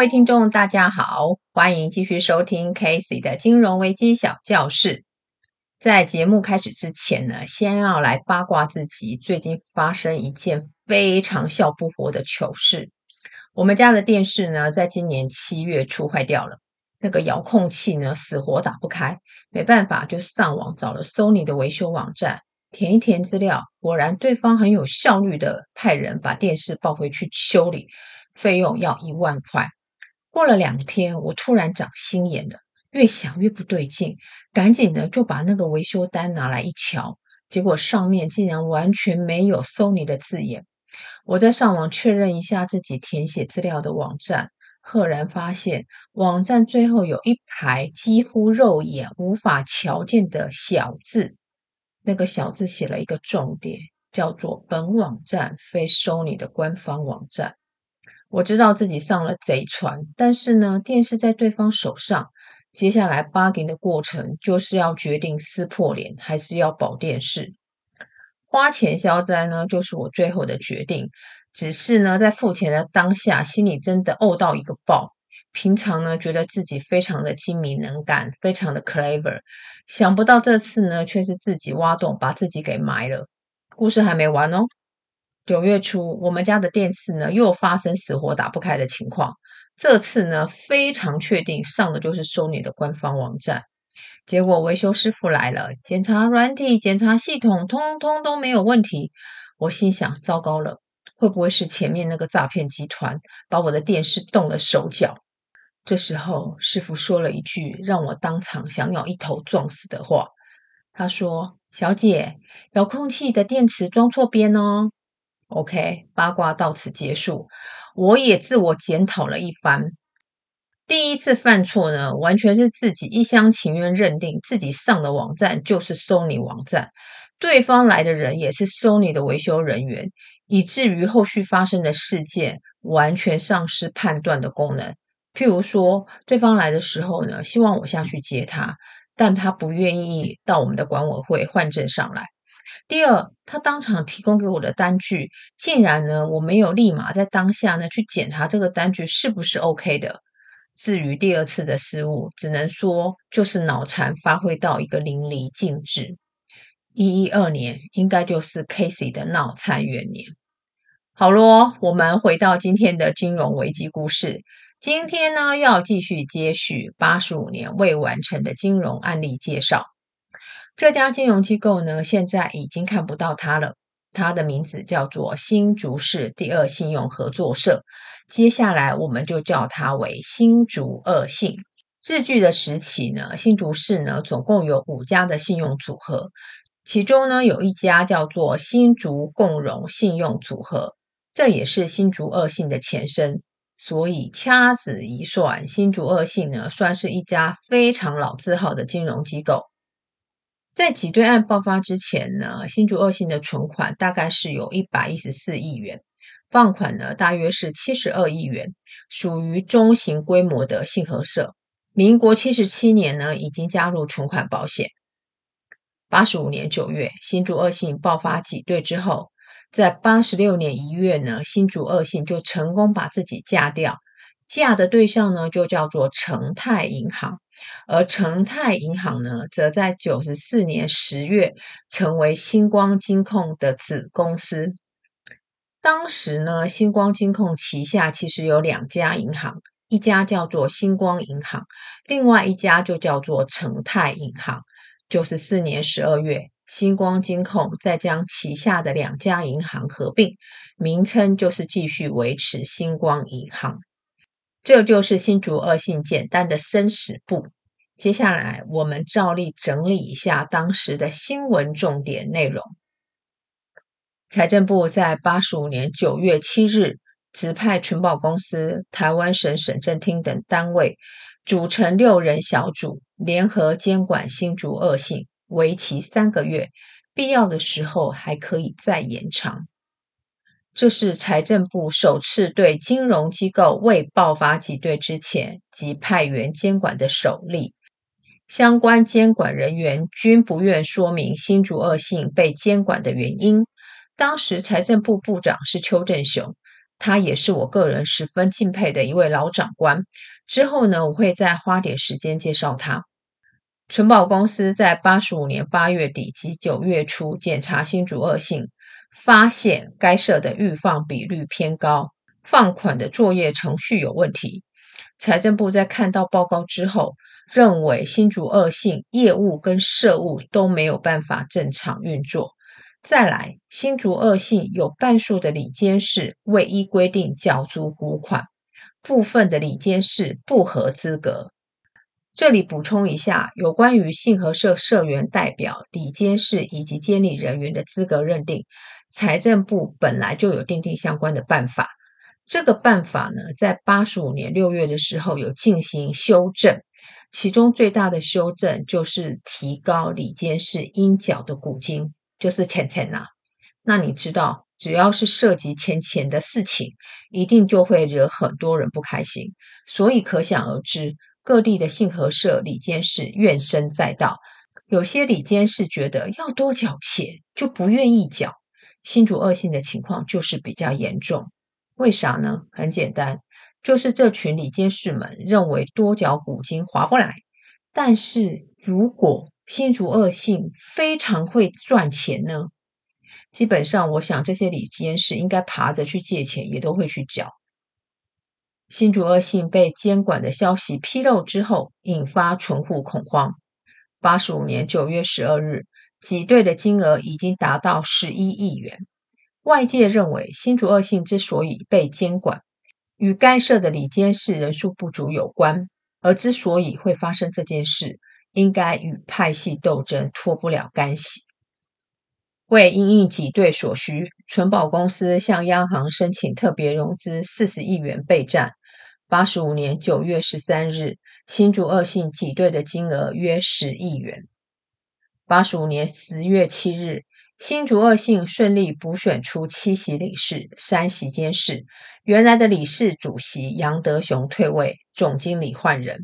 各位听众，大家好，欢迎继续收听 Casey 的金融危机小教室。在节目开始之前呢，先要来八卦自己最近发生一件非常笑不活的糗事。我们家的电视呢，在今年七月初坏掉了，那个遥控器呢，死活打不开，没办法，就上网找了 Sony 的维修网站，填一填资料，果然对方很有效率的派人把电视抱回去修理，费用要一万块。过了两天，我突然长心眼了，越想越不对劲，赶紧的就把那个维修单拿来一瞧，结果上面竟然完全没有 Sony 的字眼。我在上网确认一下自己填写资料的网站，赫然发现网站最后有一排几乎肉眼无法瞧见的小字，那个小字写了一个重点，叫做“本网站非 Sony 的官方网站”。我知道自己上了贼船，但是呢，电视在对方手上，接下来 bargain 的过程就是要决定撕破脸还是要保电视。花钱消灾呢，就是我最后的决定。只是呢，在付钱的当下，心里真的怄到一个爆。平常呢，觉得自己非常的精明能干，非常的 clever，想不到这次呢，却是自己挖洞把自己给埋了。故事还没完哦。九月初，我们家的电视呢又发生死活打不开的情况。这次呢非常确定上的就是 Sony 的官方网站。结果维修师傅来了，检查软体、检查系统，通通都没有问题。我心想：糟糕了，会不会是前面那个诈骗集团把我的电视动了手脚？这时候师傅说了一句让我当场想咬一头撞死的话。他说：“小姐，遥控器的电池装错边哦。” OK，八卦到此结束。我也自我检讨了一番。第一次犯错呢，完全是自己一厢情愿认定自己上的网站就是 Sony 网站，对方来的人也是 Sony 的维修人员，以至于后续发生的事件完全丧失判断的功能。譬如说，对方来的时候呢，希望我下去接他，但他不愿意到我们的管委会换证上来。第二，他当场提供给我的单据，竟然呢，我没有立马在当下呢去检查这个单据是不是 OK 的。至于第二次的失误，只能说就是脑残发挥到一个淋漓尽致。一一二年应该就是 Casey 的脑残元年。好咯，我们回到今天的金融危机故事。今天呢，要继续接续八十五年未完成的金融案例介绍。这家金融机构呢，现在已经看不到它了。它的名字叫做新竹市第二信用合作社，接下来我们就叫它为新竹二信。日据的时期呢，新竹市呢总共有五家的信用组合，其中呢有一家叫做新竹共荣信用组合，这也是新竹二信的前身。所以掐指一算，新竹二信呢算是一家非常老字号的金融机构。在挤兑案爆发之前呢，新竹二信的存款大概是有一百一十四亿元，放款呢大约是七十二亿元，属于中型规模的信合社。民国七十七年呢，已经加入存款保险。八十五年九月，新竹二信爆发挤兑之后，在八十六年一月呢，新竹二信就成功把自己嫁掉。嫁的对象呢，就叫做成泰银行，而成泰银行呢，则在九十四年十月成为星光金控的子公司。当时呢，星光金控旗下其实有两家银行，一家叫做星光银行，另外一家就叫做成泰银行。九十四年十二月，星光金控再将旗下的两家银行合并，名称就是继续维持星光银行。这就是新竹恶性简单的生死簿。接下来，我们照例整理一下当时的新闻重点内容。财政部在八十五年九月七日，指派存保公司、台湾省审政厅等单位组成六人小组，联合监管新竹恶性，为期三个月，必要的时候还可以再延长。这是财政部首次对金融机构未爆发挤兑之前即派员监管的首例，相关监管人员均不愿说明新竹二信被监管的原因。当时财政部部长是邱正雄，他也是我个人十分敬佩的一位老长官。之后呢，我会再花点时间介绍他。存保公司在八十五年八月底及九月初检查新竹恶信，发现该社的预放比率偏高，放款的作业程序有问题。财政部在看到报告之后，认为新竹恶信业务跟社务都没有办法正常运作。再来，新竹恶信有半数的理监事未依规定缴足股款，部分的理监事不合资格。这里补充一下，有关于信合社社员代表、理监事以及监理人员的资格认定，财政部本来就有订定相关的办法。这个办法呢，在八十五年六月的时候有进行修正，其中最大的修正就是提高里监事应缴的股金，就是钱钱呐。那你知道，只要是涉及钱钱的事情，一定就会惹很多人不开心，所以可想而知。各地的信合社里监事怨声载道，有些理监事觉得要多缴钱就不愿意缴。新竹恶性的情况就是比较严重，为啥呢？很简单，就是这群理监事们认为多缴股金划不来。但是如果新竹恶性非常会赚钱呢？基本上，我想这些理监事应该爬着去借钱，也都会去缴。新竹恶性被监管的消息披露之后，引发存户恐慌。八十五年九月十二日，挤兑的金额已经达到十一亿元。外界认为，新竹恶信之所以被监管，与该社的理监事人数不足有关。而之所以会发生这件事，应该与派系斗争脱不了干系。为因应挤兑所需，存保公司向央行申请特别融资四十亿元备战。八十五年九月十三日，新竹恶信挤兑的金额约十亿元。八十五年十月七日，新竹二信顺利补选出七席理事、三席监事。原来的理事主席杨德雄退位，总经理换人。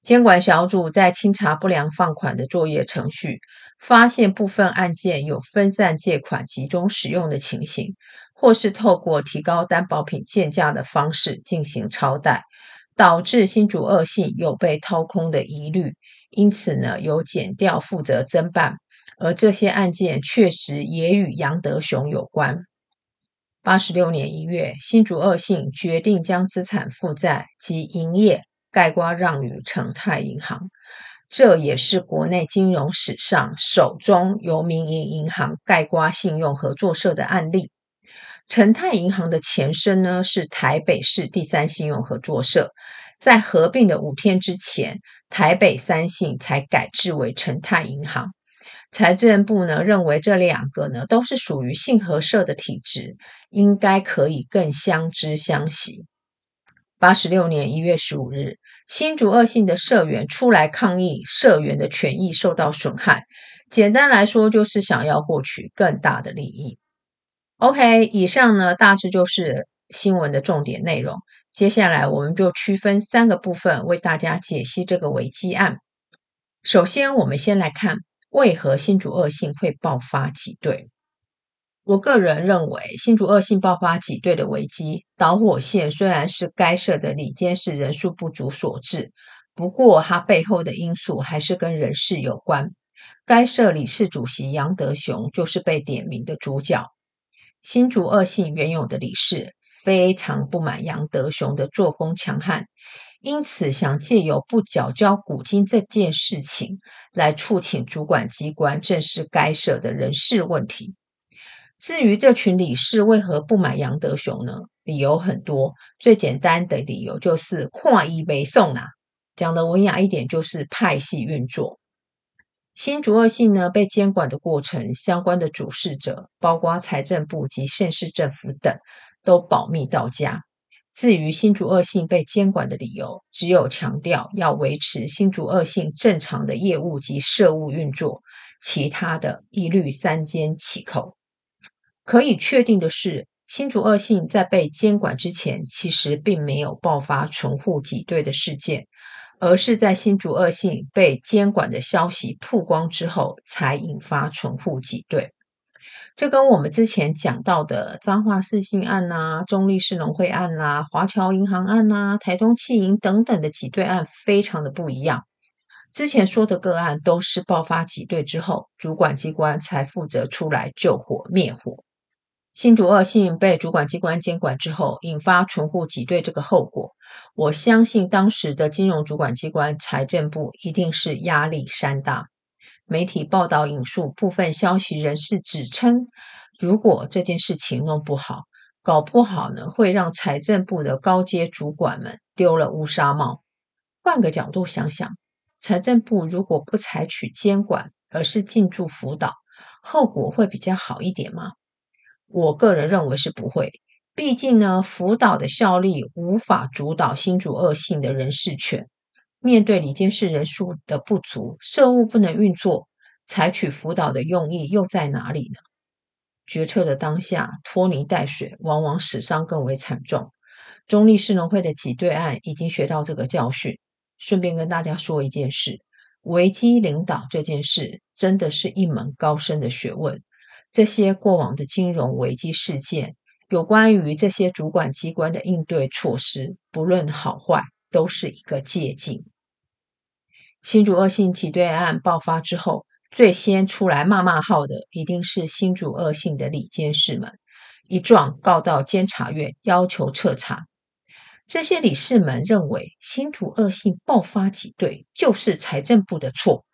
监管小组在清查不良放款的作业程序，发现部分案件有分散借款、集中使用的情形。或是透过提高担保品鉴价的方式进行超贷，导致新竹二信有被掏空的疑虑，因此呢，由检调负责侦办，而这些案件确实也与杨德雄有关。八十六年一月，新竹二信决定将资产负债及营业盖瓜让与成泰银行，这也是国内金融史上首宗由民营银行盖瓜信用合作社的案例。成泰银行的前身呢，是台北市第三信用合作社，在合并的五天之前，台北三信才改制为成泰银行。财政部呢，认为这两个呢都是属于信合社的体制，应该可以更相知相惜。八十六年一月十五日，新竹二信的社员出来抗议，社员的权益受到损害。简单来说，就是想要获取更大的利益。OK，以上呢大致就是新闻的重点内容。接下来我们就区分三个部分为大家解析这个危机案。首先，我们先来看为何新竹恶性会爆发挤兑。我个人认为，新竹恶性爆发挤兑的危机导火线虽然是该社的里监事人数不足所致，不过它背后的因素还是跟人事有关。该社理事主席杨德雄就是被点名的主角。新竹恶性原有的理事非常不满杨德雄的作风强悍，因此想借由不缴交股金这件事情来促请主管机关正视该社的人事问题。至于这群理事为何不满杨德雄呢？理由很多，最简单的理由就是看伊袂爽啦。讲的文雅一点，就是派系运作。新竹二信呢，被监管的过程，相关的主事者，包括财政部及县市政府等，都保密到家。至于新竹恶性被监管的理由，只有强调要维持新竹恶性正常的业务及社务运作，其他的一律三缄其口。可以确定的是，新竹恶性在被监管之前，其实并没有爆发存户挤兑的事件。而是在新竹恶性被监管的消息曝光之后，才引发存户挤兑。这跟我们之前讲到的彰化四信案呐、中立市农会案呐、啊、华侨银行案呐、啊、台东企银等等的挤兑案非常的不一样。之前说的个案都是爆发挤兑之后，主管机关才负责出来救火灭火。新竹恶性被主管机关监管之后，引发存户挤兑这个后果，我相信当时的金融主管机关财政部一定是压力山大。媒体报道引述部分消息人士指称，如果这件事情弄不好，搞不好呢会让财政部的高阶主管们丢了乌纱帽。换个角度想想，财政部如果不采取监管，而是进驻辅导，后果会比较好一点吗？我个人认为是不会。毕竟呢，辅导的效力无法主导新竹恶性的人事权。面对里监事人数的不足，社务不能运作，采取辅导的用意又在哪里呢？决策的当下拖泥带水，往往死伤更为惨重。中立市农会的挤兑案已经学到这个教训。顺便跟大家说一件事：危机领导这件事真的是一门高深的学问。这些过往的金融危机事件，有关于这些主管机关的应对措施，不论好坏，都是一个借镜。新竹恶性挤兑案爆发之后，最先出来骂骂号的，一定是新竹恶性的理监事们，一状告到监察院，要求彻查。这些理事们认为，新竹恶性爆发挤兑就是财政部的错。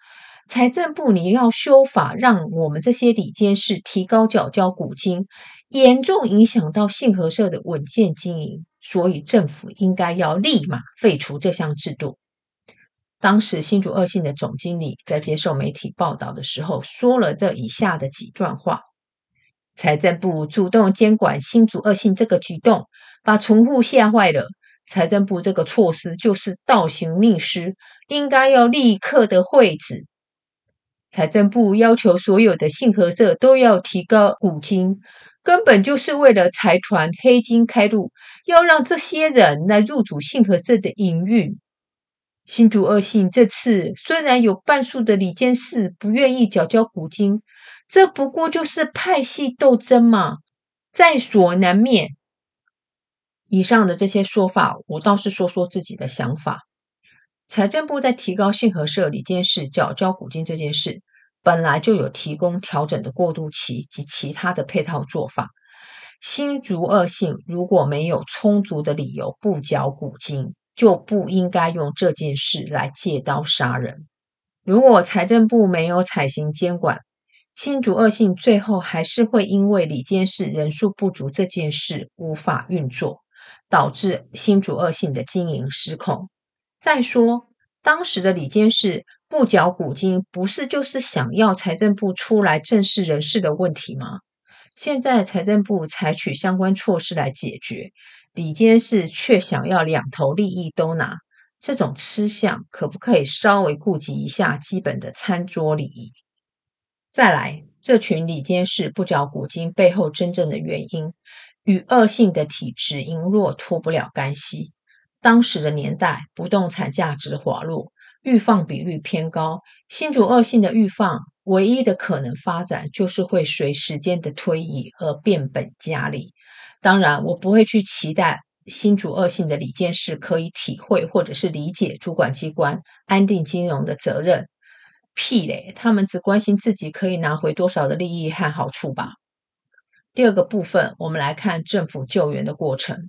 财政部，你要修法，让我们这些理监事提高缴交股金，严重影响到信合社的稳健经营，所以政府应该要立马废除这项制度。当时新竹二信的总经理在接受媒体报道的时候，说了这以下的几段话：财政部主动监管新竹二信这个举动，把存户吓坏了。财政部这个措施就是倒行逆施，应该要立刻的废止。财政部要求所有的信合社都要提高股金，根本就是为了财团黑金开路，要让这些人来入主信合社的营运。新竹二信这次虽然有半数的李监事不愿意缴交股金，这不过就是派系斗争嘛，在所难免。以上的这些说法，我倒是说说自己的想法。财政部在提高信合社李监事缴交股金这件事，本来就有提供调整的过渡期及其他的配套做法。新竹恶性如果没有充足的理由不缴股金，就不应该用这件事来借刀杀人。如果财政部没有采行监管，新竹恶性最后还是会因为理监事人数不足这件事无法运作，导致新竹恶性的经营失控。再说，当时的理监事不缴股金，不是就是想要财政部出来正视人事的问题吗？现在财政部采取相关措施来解决，理监事却想要两头利益都拿，这种吃相可不可以稍微顾及一下基本的餐桌礼仪？再来，这群理监事不缴股金背后真正的原因，与恶性的体质羸弱脱不了干系。当时的年代，不动产价值滑落，预放比率偏高，新竹恶性的预放唯一的可能发展就是会随时间的推移而变本加厉。当然，我不会去期待新竹恶性的理监事可以体会或者是理解主管机关安定金融的责任。屁嘞，他们只关心自己可以拿回多少的利益和好处吧。第二个部分，我们来看政府救援的过程。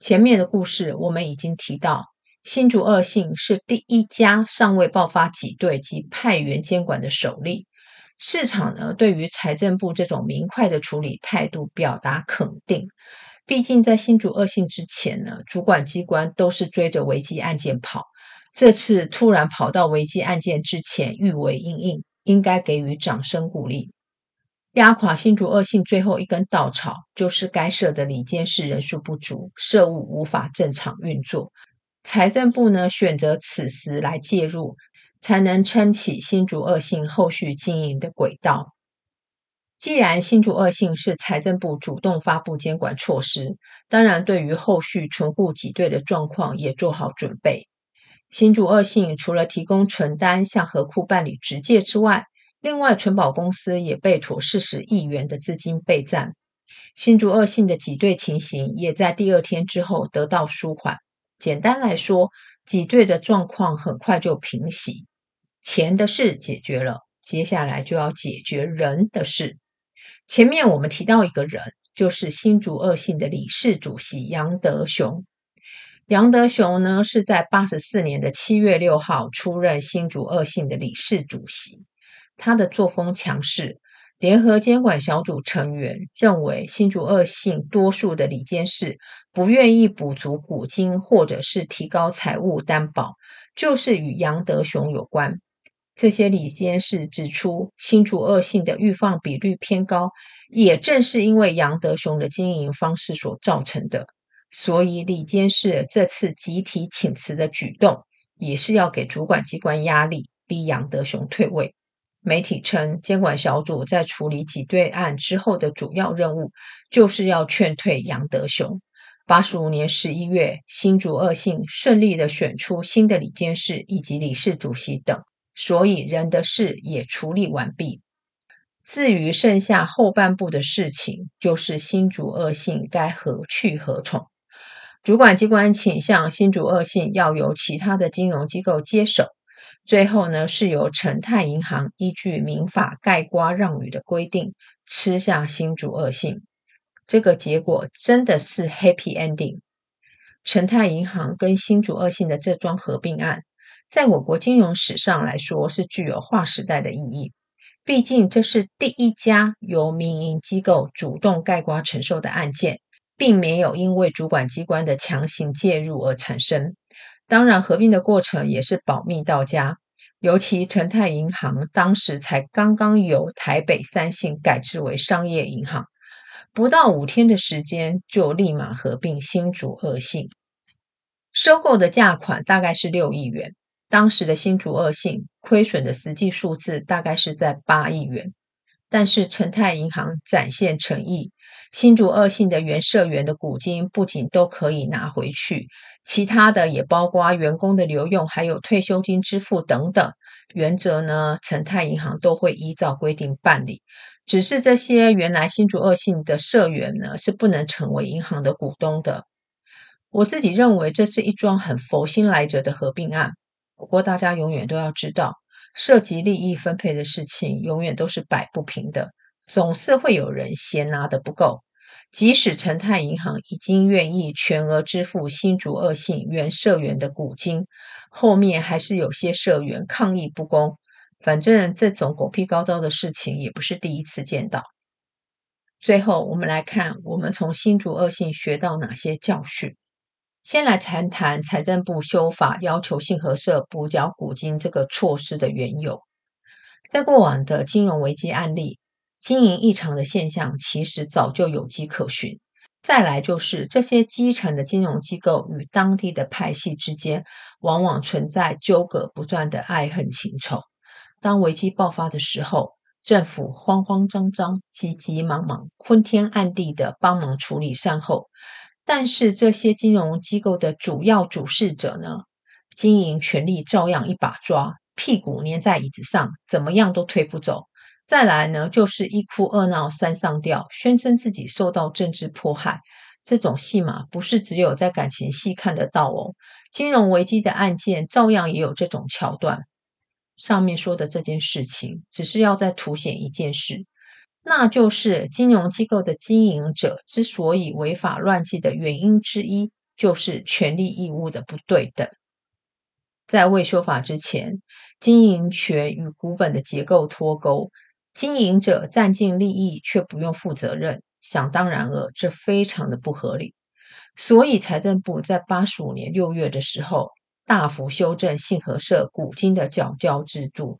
前面的故事我们已经提到，新竹恶性是第一家尚未爆发挤兑及派员监管的首例。市场呢，对于财政部这种明快的处理态度表达肯定。毕竟在新竹恶性之前呢，主管机关都是追着危机案件跑，这次突然跑到危机案件之前预为应应，应该给予掌声鼓励。压垮新竹恶性最后一根稻草，就是该社的理监事人数不足，社务无法正常运作。财政部呢，选择此时来介入，才能撑起新竹二信后续经营的轨道。既然新竹二信是财政部主动发布监管措施，当然对于后续存户挤兑的状况也做好准备。新竹二信除了提供存单向合库办理直借之外，另外，存保公司也备妥四十亿元的资金备战。新竹二信的挤兑情形也在第二天之后得到舒缓。简单来说，挤兑的状况很快就平息，钱的事解决了，接下来就要解决人的事。前面我们提到一个人，就是新竹恶性的理事主席杨德雄。杨德雄呢，是在八十四年的七月六号出任新竹恶性的理事主席，他的作风强势。联合监管小组成员认为，新竹恶性多数的理监事不愿意补足股金，或者是提高财务担保，就是与杨德雄有关。这些李监事指出，新竹恶性的预放比率偏高，也正是因为杨德雄的经营方式所造成的。所以，李监事这次集体请辞的举动，也是要给主管机关压力，逼杨德雄退位。媒体称，监管小组在处理挤兑案之后的主要任务，就是要劝退杨德雄。八十五年十一月，新竹恶性顺利的选出新的理监事以及理事主席等，所以人的事也处理完毕。至于剩下后半部的事情，就是新竹恶性该何去何从。主管机关倾向新竹恶性要由其他的金融机构接手。最后呢，是由成泰银行依据民法概括让与的规定吃下新竹恶性，这个结果真的是 happy ending。成泰银行跟新竹二信的这桩合并案，在我国金融史上来说是具有划时代的意义，毕竟这是第一家由民营机构主动概括承受的案件，并没有因为主管机关的强行介入而产生。当然，合并的过程也是保密到家。尤其成泰银行当时才刚刚由台北三信改制为商业银行，不到五天的时间就立马合并新竹恶性。收购的价款大概是六亿元，当时的新竹恶性亏损的实际数字大概是在八亿元。但是成泰银行展现诚意。新竹恶性的原社员的股金不仅都可以拿回去，其他的也包括员工的留用，还有退休金支付等等。原则呢，成泰银行都会依照规定办理。只是这些原来新竹恶性的社员呢，是不能成为银行的股东的。我自己认为这是一桩很佛心来着的合并案。不过大家永远都要知道，涉及利益分配的事情，永远都是摆不平的。总是会有人嫌拿得不够，即使成泰银行已经愿意全额支付新竹恶性原社员的股金，后面还是有些社员抗议不公。反正这种狗屁高招的事情也不是第一次见到。最后，我们来看我们从新竹恶性学到哪些教训。先来谈谈财政部修法要求信合社补缴股金这个措施的缘由。在过往的金融危机案例。经营异常的现象其实早就有迹可循。再来就是这些基层的金融机构与当地的派系之间，往往存在纠葛不断的爱恨情仇。当危机爆发的时候，政府慌慌张张、急急忙忙、昏天暗地的帮忙处理善后，但是这些金融机构的主要主事者呢，经营权力照样一把抓，屁股粘在椅子上，怎么样都推不走。再来呢，就是一哭二闹三上吊，宣称自己受到政治迫害。这种戏码不是只有在感情戏看得到哦，金融危机的案件照样也有这种桥段。上面说的这件事情，只是要再凸显一件事，那就是金融机构的经营者之所以违法乱纪的原因之一，就是权利义务的不对等。在未修法之前，经营权与股本的结构脱钩。经营者占尽利益却不用负责任，想当然了，这非常的不合理。所以财政部在八十五年六月的时候，大幅修正信合社股金的缴交制度。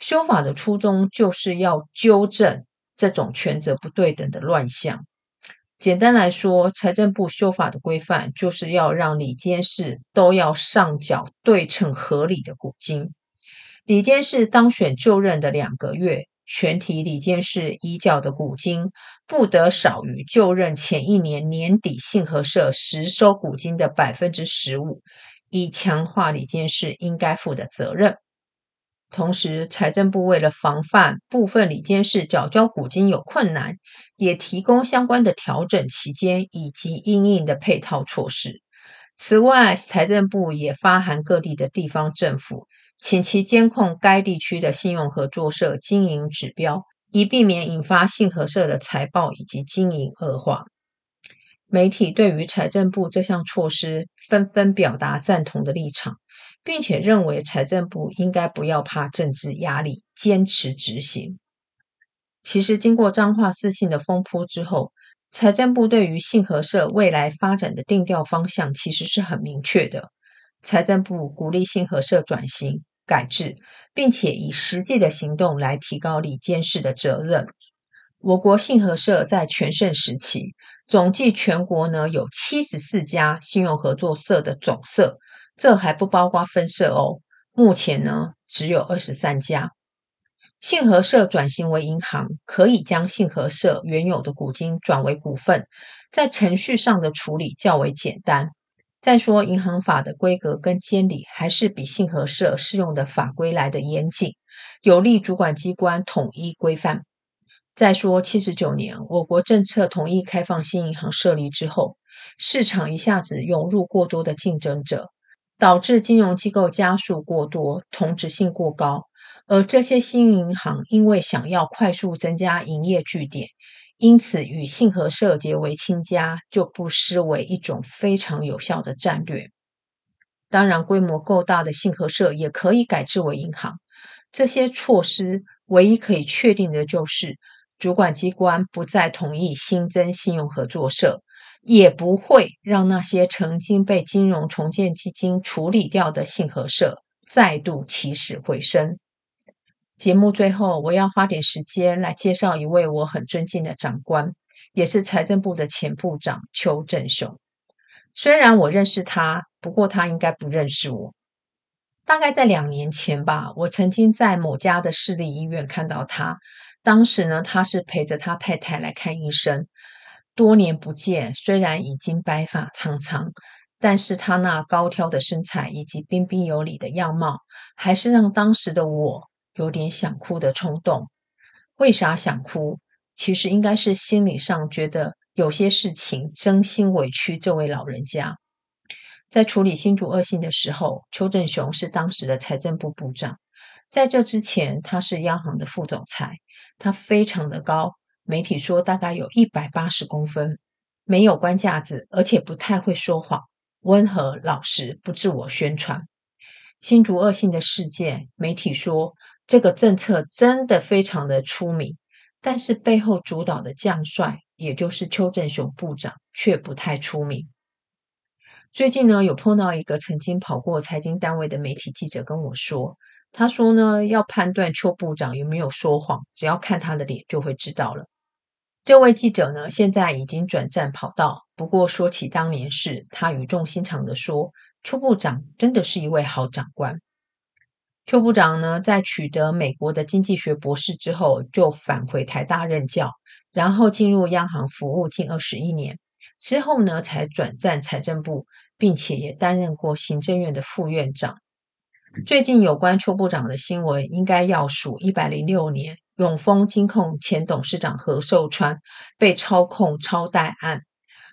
修法的初衷就是要纠正这种权责不对等的乱象。简单来说，财政部修法的规范就是要让理监事都要上缴对称合理的股金。理监事当选就任的两个月。全体理监事已缴的股金不得少于就任前一年年底信合社实收股金的百分之十五，以强化理监事应该负的责任。同时，财政部为了防范部分理监事缴交股金有困难，也提供相关的调整期间以及因应的配套措施。此外，财政部也发函各地的地方政府，请其监控该地区的信用合作社经营指标，以避免引发信合社的财报以及经营恶化。媒体对于财政部这项措施纷纷表达赞同的立场。并且认为财政部应该不要怕政治压力，坚持执行。其实，经过彰化四信的风波之后，财政部对于信合社未来发展的定调方向其实是很明确的。财政部鼓励信合社转型改制，并且以实际的行动来提高理监事的责任。我国信合社在全盛时期，总计全国呢有七十四家信用合作社的总社。这还不包括分社哦。目前呢，只有二十三家。信合社转型为银行，可以将信合社原有的股金转为股份，在程序上的处理较为简单。再说，银行法的规格跟监理还是比信合社适用的法规来得严谨，有利主管机关统一规范。再说，七十九年我国政策同意开放新银行设立之后，市场一下子涌入过多的竞争者。导致金融机构加速过多，同质性过高，而这些新银行因为想要快速增加营业据点，因此与信合社结为亲家，就不失为一种非常有效的战略。当然，规模够大的信合社也可以改制为银行。这些措施唯一可以确定的就是，主管机关不再同意新增信用合作社。也不会让那些曾经被金融重建基金处理掉的信合社再度起死回生。节目最后，我要花点时间来介绍一位我很尊敬的长官，也是财政部的前部长邱正雄。虽然我认识他，不过他应该不认识我。大概在两年前吧，我曾经在某家的市立医院看到他。当时呢，他是陪着他太太来看医生。多年不见，虽然已经白发苍苍，但是他那高挑的身材以及彬彬有礼的样貌，还是让当时的我有点想哭的冲动。为啥想哭？其实应该是心理上觉得有些事情真心委屈这位老人家。在处理新竹恶性的时候，邱正雄是当时的财政部部长，在这之前，他是央行的副总裁，他非常的高。媒体说大概有一百八十公分，没有官架子，而且不太会说谎，温和老实，不自我宣传。新竹恶性的事件，媒体说这个政策真的非常的出名，但是背后主导的将帅，也就是邱正雄部长，却不太出名。最近呢，有碰到一个曾经跑过财经单位的媒体记者跟我说，他说呢，要判断邱部长有没有说谎，只要看他的脸就会知道了。这位记者呢，现在已经转战跑道。不过说起当年事，他语重心长地说：“邱部长真的是一位好长官。”邱部长呢，在取得美国的经济学博士之后，就返回台大任教，然后进入央行服务近二十一年，之后呢，才转战财政部，并且也担任过行政院的副院长。最近有关邱部长的新闻，应该要数一百零六年。永丰金控前董事长何寿川被操控超贷案，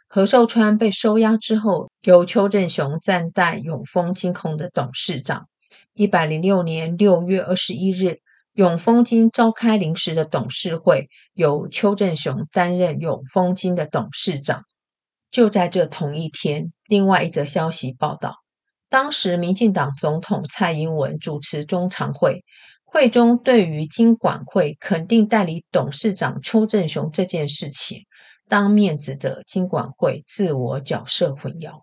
何寿川被收押之后，由邱正雄暂代永丰金控的董事长。一百零六年六月二十一日，永丰金召开临时的董事会，由邱正雄担任永丰金的董事长。就在这同一天，另外一则消息报道，当时民进党总统蔡英文主持中常会。会中对于金管会肯定代理董事长邱正雄这件事情，当面指责金管会自我角色混淆。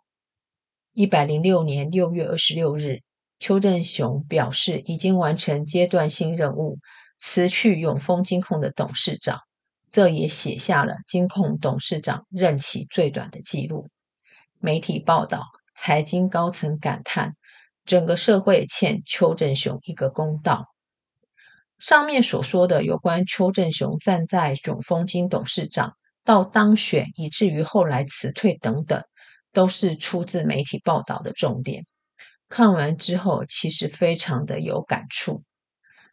一百零六年六月二十六日，邱正雄表示已经完成阶段性任务，辞去永丰金控的董事长，这也写下了金控董事长任期最短的记录。媒体报道，财经高层感叹，整个社会欠邱正雄一个公道。上面所说的有关邱正雄站在永丰金董事长到当选，以至于后来辞退等等，都是出自媒体报道的重点。看完之后，其实非常的有感触。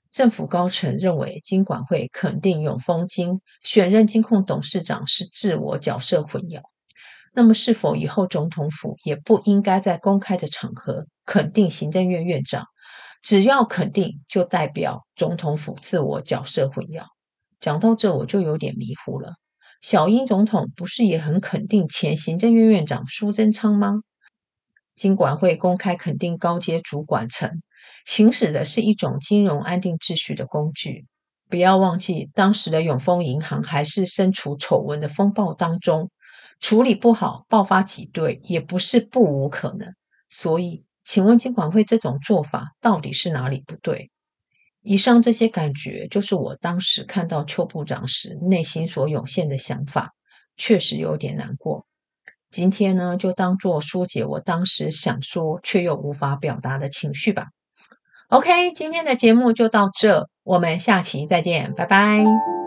政府高层认为金管会肯定永丰金选任金控董事长是自我角色混淆，那么是否以后总统府也不应该在公开的场合肯定行政院院长？只要肯定，就代表总统府自我角色混淆。讲到这，我就有点迷糊了。小英总统不是也很肯定前行政院院长苏贞昌吗？金管会公开肯定高阶主管层，行使的是一种金融安定秩序的工具。不要忘记，当时的永丰银行还是身处丑闻的风暴当中，处理不好，爆发挤兑也不是不无可能。所以。请问监管会这种做法到底是哪里不对？以上这些感觉就是我当时看到邱部长时内心所涌现的想法，确实有点难过。今天呢，就当做疏解我当时想说却又无法表达的情绪吧。OK，今天的节目就到这，我们下期再见，拜拜。